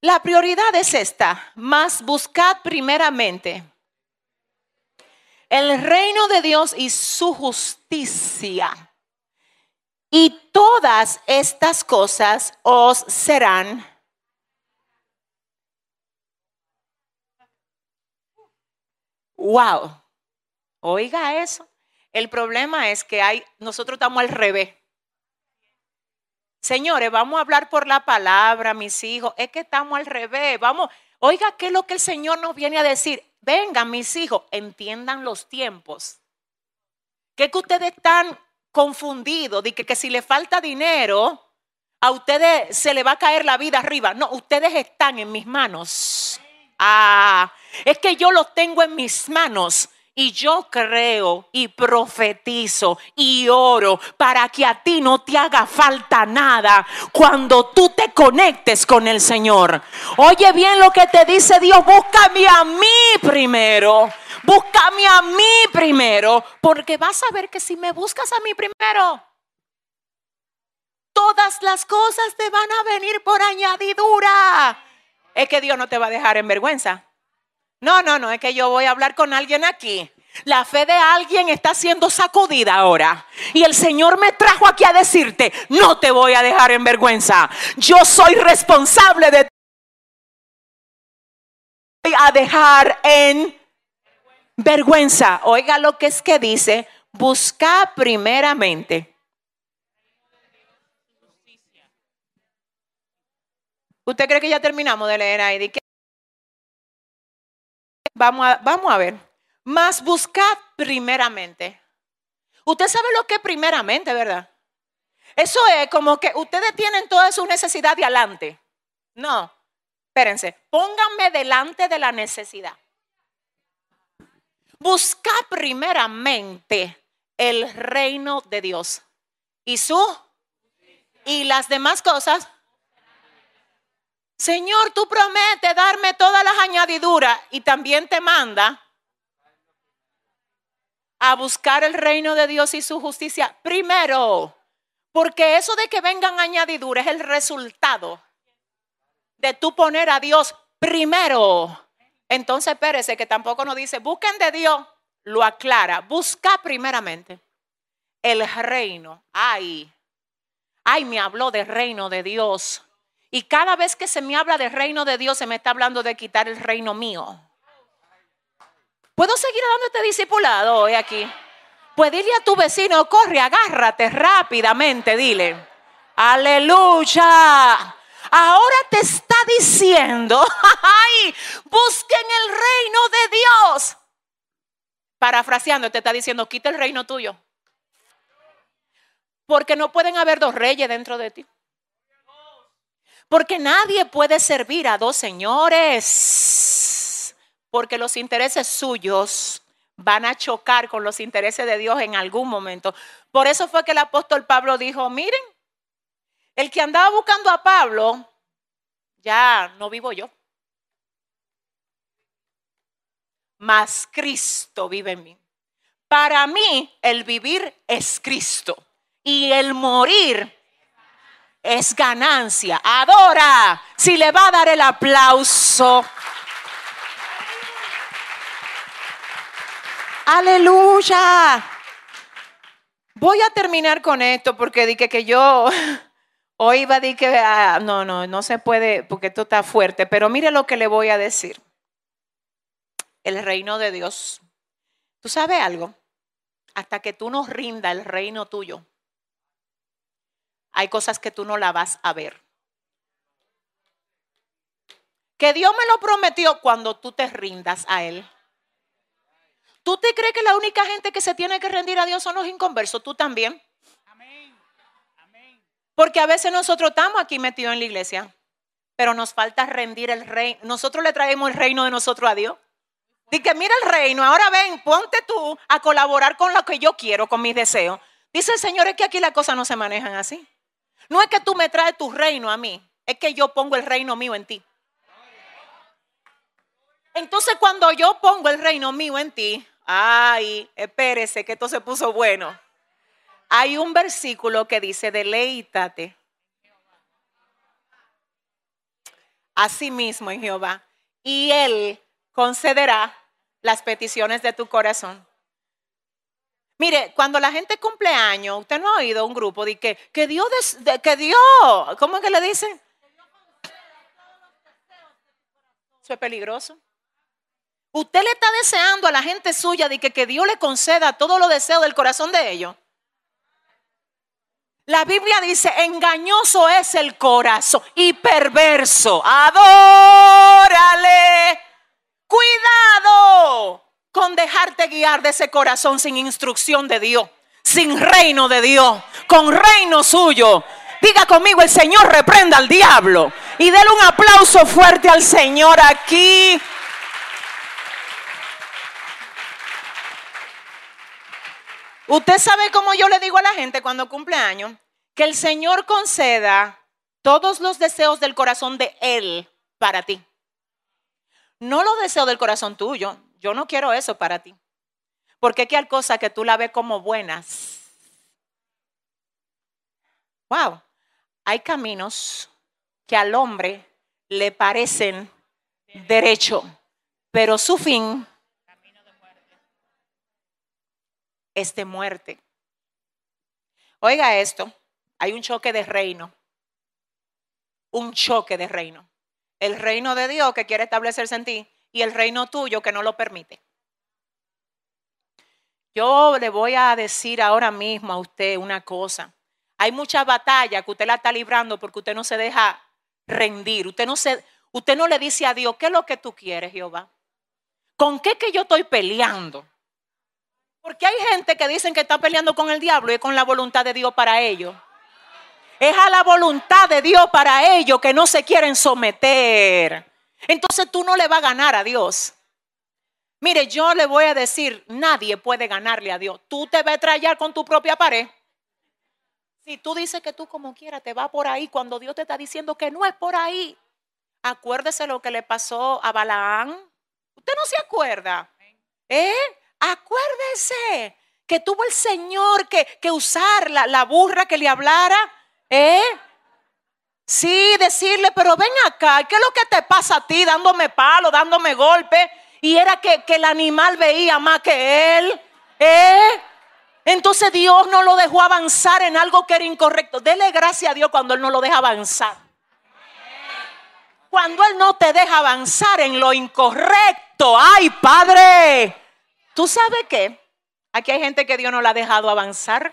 La prioridad es esta, más buscad primeramente el reino de Dios y su justicia. Y todas estas cosas os serán Wow. Oiga eso. El problema es que hay nosotros estamos al revés. Señores, vamos a hablar por la palabra, mis hijos. Es que estamos al revés. Vamos, oiga, ¿qué es lo que el Señor nos viene a decir? Vengan, mis hijos, entiendan los tiempos. Que que ustedes están confundidos de que, que si le falta dinero, a ustedes se le va a caer la vida arriba. No, ustedes están en mis manos. Ah, es que yo los tengo en mis manos. Y yo creo y profetizo y oro para que a ti no te haga falta nada cuando tú te conectes con el Señor. Oye bien lo que te dice Dios, búscame a mí primero. Búscame a mí primero, porque vas a ver que si me buscas a mí primero, todas las cosas te van a venir por añadidura. Es que Dios no te va a dejar en vergüenza. No, no, no, es que yo voy a hablar con alguien aquí. La fe de alguien está siendo sacudida ahora. Y el Señor me trajo aquí a decirte, no te voy a dejar en vergüenza. Yo soy responsable de a dejar en vergüenza. Oiga lo que es que dice, busca primeramente. ¿Usted cree que ya terminamos de leer ahí? Vamos a, vamos a ver. Más buscad primeramente. Usted sabe lo que es primeramente, ¿verdad? Eso es como que ustedes tienen toda su necesidad de adelante. No, espérense, pónganme delante de la necesidad. Busca primeramente el reino de Dios y su y las demás cosas Señor, tú prometes darme todas las añadiduras y también te manda a buscar el reino de Dios y su justicia primero. Porque eso de que vengan añadiduras es el resultado de tú poner a Dios primero. Entonces, espérese que tampoco nos dice, busquen de Dios, lo aclara, busca primeramente el reino. Ay, ay, me habló del reino de Dios. Y cada vez que se me habla del reino de Dios, se me está hablando de quitar el reino mío. ¿Puedo seguir dando este discipulado hoy aquí? Pues dile a tu vecino, corre, agárrate rápidamente, dile. Aleluya. Ahora te está diciendo, [LAUGHS] ay, busquen el reino de Dios. Parafraseando, te está diciendo, quita el reino tuyo. Porque no pueden haber dos reyes dentro de ti. Porque nadie puede servir a dos señores. Porque los intereses suyos van a chocar con los intereses de Dios en algún momento. Por eso fue que el apóstol Pablo dijo, miren, el que andaba buscando a Pablo, ya no vivo yo. Mas Cristo vive en mí. Para mí el vivir es Cristo y el morir es ganancia. Adora. Si le va a dar el aplauso. Aleluya. Voy a terminar con esto porque dije que yo [LAUGHS] hoy iba a decir que ah, no, no, no se puede porque esto está fuerte, pero mire lo que le voy a decir. El reino de Dios. ¿Tú sabes algo? Hasta que tú nos rinda el reino tuyo, hay cosas que tú no la vas a ver. Que Dios me lo prometió cuando tú te rindas a Él. ¿Tú te crees que la única gente que se tiene que rendir a Dios son los inconversos? Tú también. Porque a veces nosotros estamos aquí metidos en la iglesia, pero nos falta rendir el reino. Nosotros le traemos el reino de nosotros a Dios. Dice mira el reino, ahora ven, ponte tú a colaborar con lo que yo quiero, con mis deseos. Dice el Señor, es que aquí las cosas no se manejan así. No es que tú me traes tu reino a mí, es que yo pongo el reino mío en ti. Entonces cuando yo pongo el reino mío en ti, ay, espérese que esto se puso bueno. Hay un versículo que dice, deleítate. Así mismo en Jehová. Y Él concederá las peticiones de tu corazón. Mire, cuando la gente cumple años, usted no ha oído un grupo de que, que Dios, que Dios, ¿cómo es que le dicen? Eso es peligroso. Usted le está deseando a la gente suya de que, que Dios le conceda todos los deseos del corazón de ellos. La Biblia dice, engañoso es el corazón y perverso. Adórale. Cuidado con dejarte guiar de ese corazón sin instrucción de Dios, sin reino de Dios, con reino suyo. Diga conmigo, el Señor reprenda al diablo. Y déle un aplauso fuerte al Señor aquí. Usted sabe cómo yo le digo a la gente cuando cumple años, que el Señor conceda todos los deseos del corazón de Él para ti. No los deseos del corazón tuyo. Yo no quiero eso para ti. Porque hay cosas que tú la ves como buenas. Wow. Hay caminos que al hombre le parecen derecho, pero su fin es de muerte. Oiga esto, hay un choque de reino. Un choque de reino. El reino de Dios que quiere establecerse en ti y el reino tuyo que no lo permite. Yo le voy a decir ahora mismo a usted una cosa. Hay muchas batallas que usted la está librando porque usted no se deja rendir. Usted no, se, usted no le dice a Dios, ¿qué es lo que tú quieres, Jehová? ¿Con qué que yo estoy peleando? Porque hay gente que dicen que está peleando con el diablo y con la voluntad de Dios para ellos. Es a la voluntad de Dios para ellos que no se quieren someter. Entonces tú no le vas a ganar a Dios. Mire, yo le voy a decir, nadie puede ganarle a Dios. Tú te vas a traer con tu propia pared. Si tú dices que tú como quieras te va por ahí cuando Dios te está diciendo que no es por ahí. Acuérdese lo que le pasó a Balaán. ¿Usted no se acuerda? ¿Eh? Acuérdese que tuvo el Señor que, que usar la, la, burra que le hablara. ¿Eh? Sí, decirle, pero ven acá, ¿qué es lo que te pasa a ti dándome palo, dándome golpe? Y era que, que el animal veía más que él. ¿Eh? Entonces Dios no lo dejó avanzar en algo que era incorrecto. Dele gracias a Dios cuando Él no lo deja avanzar. Cuando Él no te deja avanzar en lo incorrecto. Ay, Padre. ¿Tú sabes qué? Aquí hay gente que Dios no la ha dejado avanzar.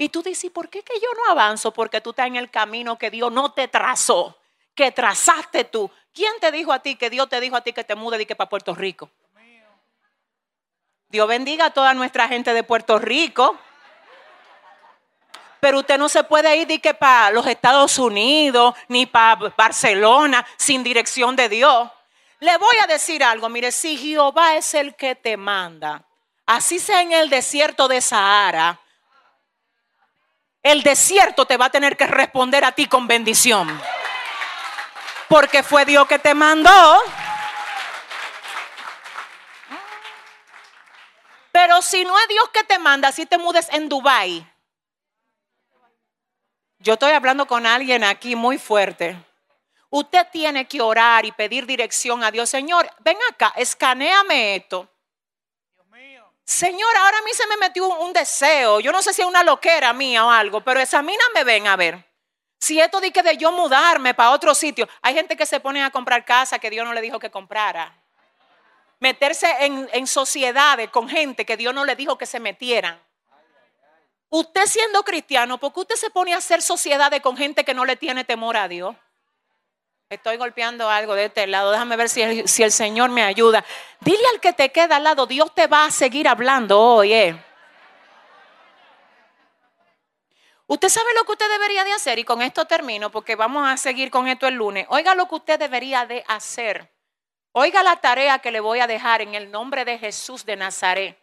Y tú dices, ¿por qué que yo no avanzo? Porque tú estás en el camino que Dios no te trazó, que trazaste tú. ¿Quién te dijo a ti que Dios te dijo a ti que te mude y que para Puerto Rico? Dios bendiga a toda nuestra gente de Puerto Rico. Pero usted no se puede ir que para los Estados Unidos ni para Barcelona sin dirección de Dios. Le voy a decir algo, mire, si Jehová es el que te manda, así sea en el desierto de Sahara, el desierto te va a tener que responder a ti con bendición. Porque fue Dios que te mandó. Pero si no es Dios que te manda, si te mudes en Dubai. Yo estoy hablando con alguien aquí muy fuerte. Usted tiene que orar y pedir dirección a Dios. Señor, ven acá, escaneame esto. Señor, ahora a mí se me metió un deseo. Yo no sé si es una loquera mía o algo, pero examíname, ven a ver. Si esto de que de yo mudarme para otro sitio, hay gente que se pone a comprar casa que Dios no le dijo que comprara. Meterse en, en sociedades con gente que Dios no le dijo que se metieran. Usted siendo cristiano, ¿por qué usted se pone a hacer sociedades con gente que no le tiene temor a Dios? Estoy golpeando algo de este lado. Déjame ver si el, Señor me ayuda. Dile al que te queda al lado, Dios te va a seguir hablando hoy. Eh. Usted sabe lo que usted debería de hacer y con esto termino porque vamos a seguir con esto el lunes. Oiga lo que usted debería de hacer. Oiga la tarea que le voy a dejar en el nombre de Jesús de Nazaret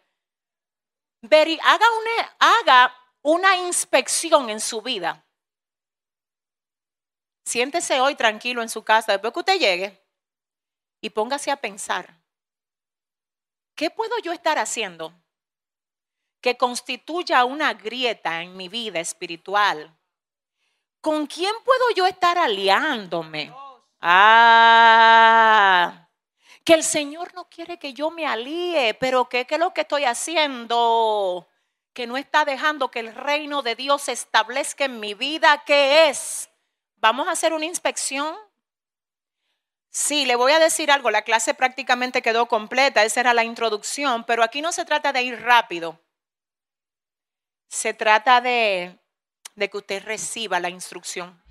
haga, una, haga una inspección en su vida. Siéntese hoy tranquilo en su casa, después que usted llegue, y póngase a pensar, ¿qué puedo yo estar haciendo que constituya una grieta en mi vida espiritual? ¿Con quién puedo yo estar aliándome? Ah, que el Señor no quiere que yo me alíe, pero ¿qué, es lo que estoy haciendo? Que no está dejando que el reino de Dios se establezca en mi vida. ¿Qué es? Vamos a hacer una inspección. Sí, le voy a decir algo, la clase prácticamente quedó completa, esa era la introducción, pero aquí no se trata de ir rápido. Se trata de, de que usted reciba la instrucción.